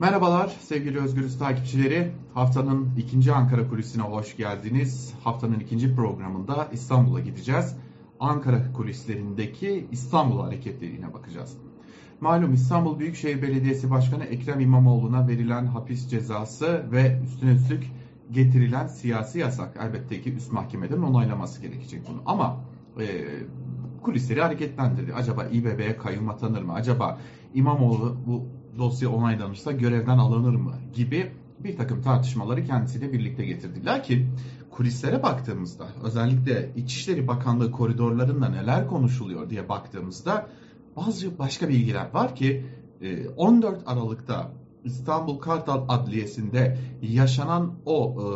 Merhabalar sevgili Özgürüz takipçileri. Haftanın ikinci Ankara kulisine hoş geldiniz. Haftanın ikinci programında İstanbul'a gideceğiz. Ankara kulislerindeki İstanbul hareketlerine bakacağız. Malum İstanbul Büyükşehir Belediyesi Başkanı Ekrem İmamoğlu'na verilen hapis cezası ve üstüne üstlük getirilen siyasi yasak. Elbette ki üst mahkemeden onaylaması gerekecek bunu. Ama e, kulisleri hareketlendirdi. Acaba İBB'ye kayyum atanır mı? Acaba İmamoğlu bu dosya onaylanırsa görevden alınır mı? Gibi bir takım tartışmaları kendisiyle birlikte getirdi. Lakin kulislere baktığımızda özellikle İçişleri Bakanlığı koridorlarında neler konuşuluyor diye baktığımızda bazı başka bilgiler var ki 14 e, Aralık'ta İstanbul Kartal Adliyesi'nde yaşanan o e,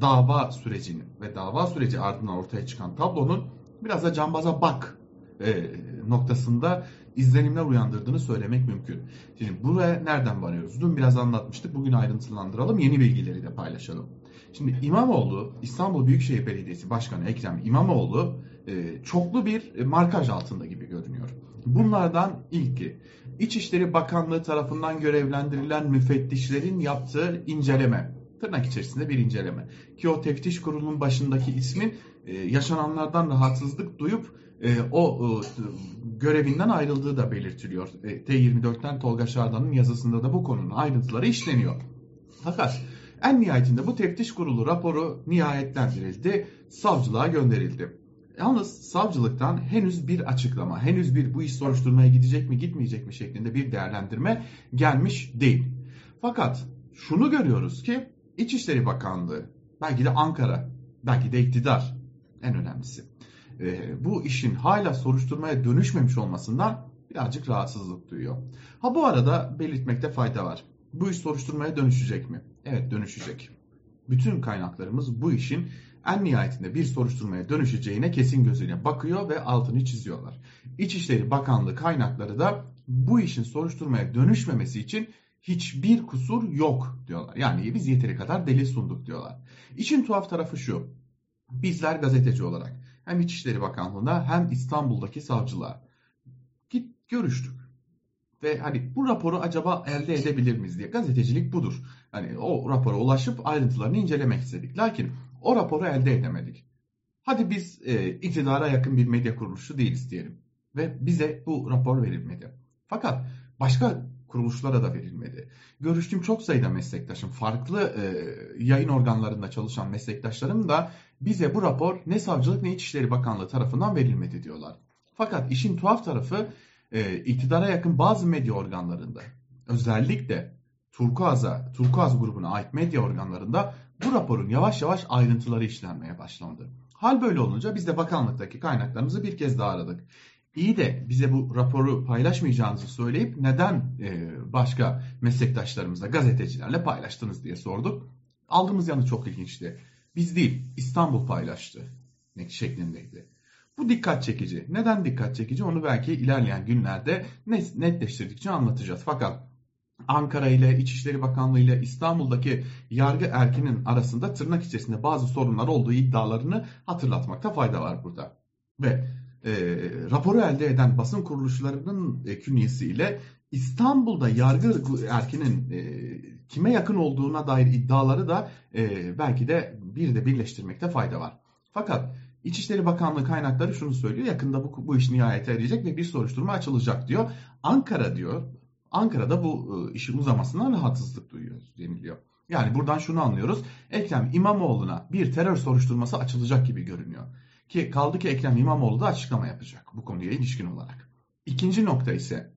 dava sürecinin ve dava süreci ardından ortaya çıkan tablonun biraz da cambaza bak e, noktasında izlenimler uyandırdığını söylemek mümkün. Şimdi buraya nereden varıyoruz? Dün biraz anlatmıştık. Bugün ayrıntılandıralım. Yeni bilgileri de paylaşalım. Şimdi İmamoğlu, İstanbul Büyükşehir Belediyesi Başkanı Ekrem İmamoğlu e, çoklu bir markaj altında gibi görünüyor. Bunlardan ilki İçişleri Bakanlığı tarafından görevlendirilen müfettişlerin yaptığı inceleme. Tırnak içerisinde bir inceleme. Ki o teftiş kurulunun başındaki ismin e, yaşananlardan rahatsızlık duyup e, o e, görevinden ayrıldığı da belirtiliyor. E, T24'ten Tolga Şardan'ın yazısında da bu konunun ayrıntıları işleniyor. Fakat en nihayetinde bu teftiş kurulu raporu nihayetlendirildi, savcılığa gönderildi. Yalnız savcılıktan henüz bir açıklama, henüz bir bu iş soruşturmaya gidecek mi gitmeyecek mi şeklinde bir değerlendirme gelmiş değil. Fakat şunu görüyoruz ki İçişleri Bakanlığı, belki de Ankara, belki de iktidar en önemlisi e, bu işin hala soruşturmaya dönüşmemiş olmasından birazcık rahatsızlık duyuyor. Ha bu arada belirtmekte fayda var. Bu iş soruşturmaya dönüşecek mi? Evet dönüşecek. Bütün kaynaklarımız bu işin en nihayetinde bir soruşturmaya dönüşeceğine kesin gözüyle bakıyor ve altını çiziyorlar. İçişleri Bakanlığı kaynakları da bu işin soruşturmaya dönüşmemesi için hiçbir kusur yok diyorlar. Yani biz yeteri kadar delil sunduk diyorlar. İşin tuhaf tarafı şu. Bizler gazeteci olarak hem İçişleri Bakanlığı'na hem İstanbul'daki savcılığa git görüştük. Ve hani bu raporu acaba elde edebilir miyiz diye. Gazetecilik budur. Hani o rapora ulaşıp ayrıntılarını incelemek istedik. Lakin o raporu elde edemedik. Hadi biz e, iktidara yakın bir medya kuruluşu değiliz diyelim. Ve bize bu rapor verilmedi. Fakat başka kuruluşlara da verilmedi. Görüştüğüm çok sayıda meslektaşım, farklı e, yayın organlarında çalışan meslektaşlarım da bize bu rapor ne Savcılık ne İçişleri Bakanlığı tarafından verilmedi diyorlar. Fakat işin tuhaf tarafı e, iktidara yakın bazı medya organlarında özellikle Turkuaz'a, Turkuaz grubuna ait medya organlarında bu raporun yavaş yavaş ayrıntıları işlenmeye başlandı. Hal böyle olunca biz de bakanlıktaki kaynaklarımızı bir kez daha aradık. İyi de bize bu raporu paylaşmayacağınızı söyleyip neden e, başka meslektaşlarımızla, gazetecilerle paylaştınız diye sorduk. Aldığımız yanı çok ilginçti. Biz değil, İstanbul paylaştı şeklindeydi. Bu dikkat çekici. Neden dikkat çekici onu belki ilerleyen günlerde netleştirdikçe anlatacağız. Fakat Ankara ile İçişleri Bakanlığı ile İstanbul'daki yargı erkinin arasında tırnak içerisinde bazı sorunlar olduğu iddialarını hatırlatmakta fayda var burada. Ve e, raporu elde eden basın kuruluşlarının e, künyesiyle İstanbul'da yargı erkinin e, kime yakın olduğuna dair iddiaları da e, belki de bir de birleştirmekte fayda var. Fakat İçişleri Bakanlığı kaynakları şunu söylüyor. Yakında bu, bu iş nihayete erecek ve bir soruşturma açılacak diyor. Ankara diyor. Ankara'da bu e, işin uzamasından rahatsızlık duyuyor deniliyor. Yani buradan şunu anlıyoruz. Ekrem İmamoğlu'na bir terör soruşturması açılacak gibi görünüyor. Ki kaldı ki Ekrem İmamoğlu da açıklama yapacak bu konuya ilişkin olarak. İkinci nokta ise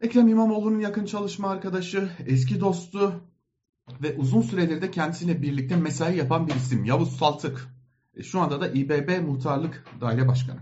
Ekrem İmamoğlu'nun yakın çalışma arkadaşı, eski dostu ve uzun süredir de kendisiyle birlikte mesai yapan bir isim Yavuz Saltık. E, şu anda da İBB Muhtarlık Daire Başkanı.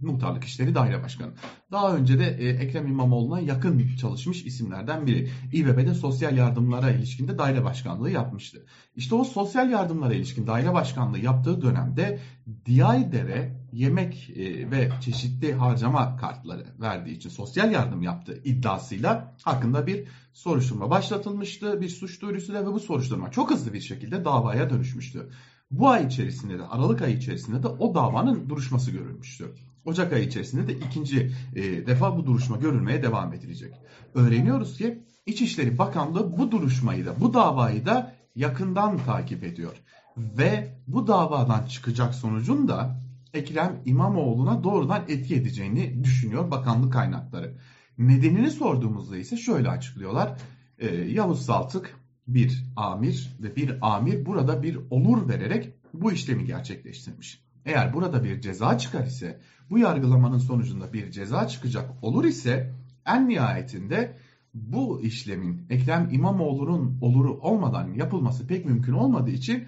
Muhtarlık İşleri Daire Başkanı. Daha önce de e, Ekrem İmamoğlu'na yakın çalışmış isimlerden biri. İBB'de sosyal yardımlara ilişkinde daire başkanlığı yapmıştı. İşte o sosyal yardımlara ilişkin daire başkanlığı yaptığı dönemde Diyaydere yemek e, ve çeşitli harcama kartları verdiği için sosyal yardım yaptığı iddiasıyla hakkında bir soruşturma başlatılmıştı. Bir suç duyurusuyla ve bu soruşturma çok hızlı bir şekilde davaya dönüşmüştü. Bu ay içerisinde de Aralık ayı içerisinde de o davanın duruşması görülmüştü. Ocak ayı içerisinde de ikinci e, defa bu duruşma görülmeye devam edilecek. Öğreniyoruz ki İçişleri Bakanlığı bu duruşmayı da bu davayı da yakından takip ediyor. Ve bu davadan çıkacak sonucun da Ekrem İmamoğlu'na doğrudan etki edeceğini düşünüyor bakanlık kaynakları. Nedenini sorduğumuzda ise şöyle açıklıyorlar. Ee, Yavuz Saltık bir amir ve bir amir burada bir olur vererek bu işlemi gerçekleştirmiş. Eğer burada bir ceza çıkar ise bu yargılamanın sonucunda bir ceza çıkacak olur ise en nihayetinde bu işlemin Ekrem İmamoğlu'nun oluru olmadan yapılması pek mümkün olmadığı için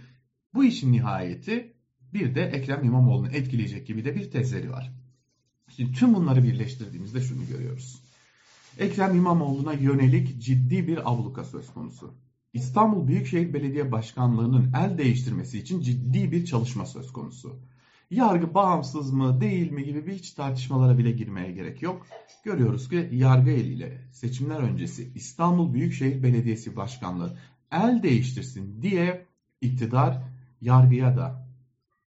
bu işin nihayeti bir de Ekrem İmamoğlu'nu etkileyecek gibi de bir tezleri var. Şimdi tüm bunları birleştirdiğimizde şunu görüyoruz. Ekrem İmamoğlu'na yönelik ciddi bir abluka söz konusu. İstanbul Büyükşehir Belediye Başkanlığı'nın el değiştirmesi için ciddi bir çalışma söz konusu. Yargı bağımsız mı değil mi gibi bir hiç tartışmalara bile girmeye gerek yok. Görüyoruz ki yargı eliyle seçimler öncesi İstanbul Büyükşehir Belediyesi Başkanlığı el değiştirsin diye iktidar yargıya da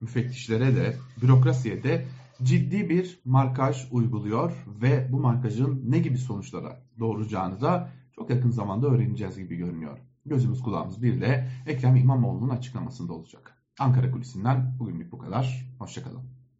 müfettişlere de bürokrasiye de ciddi bir markaj uyguluyor ve bu markajın ne gibi sonuçlara doğuracağını da çok yakın zamanda öğreneceğiz gibi görünüyor. Gözümüz kulağımız bir de Ekrem İmamoğlu'nun açıklamasında olacak. Ankara Kulisi'nden bugünlük bu kadar. Hoşçakalın.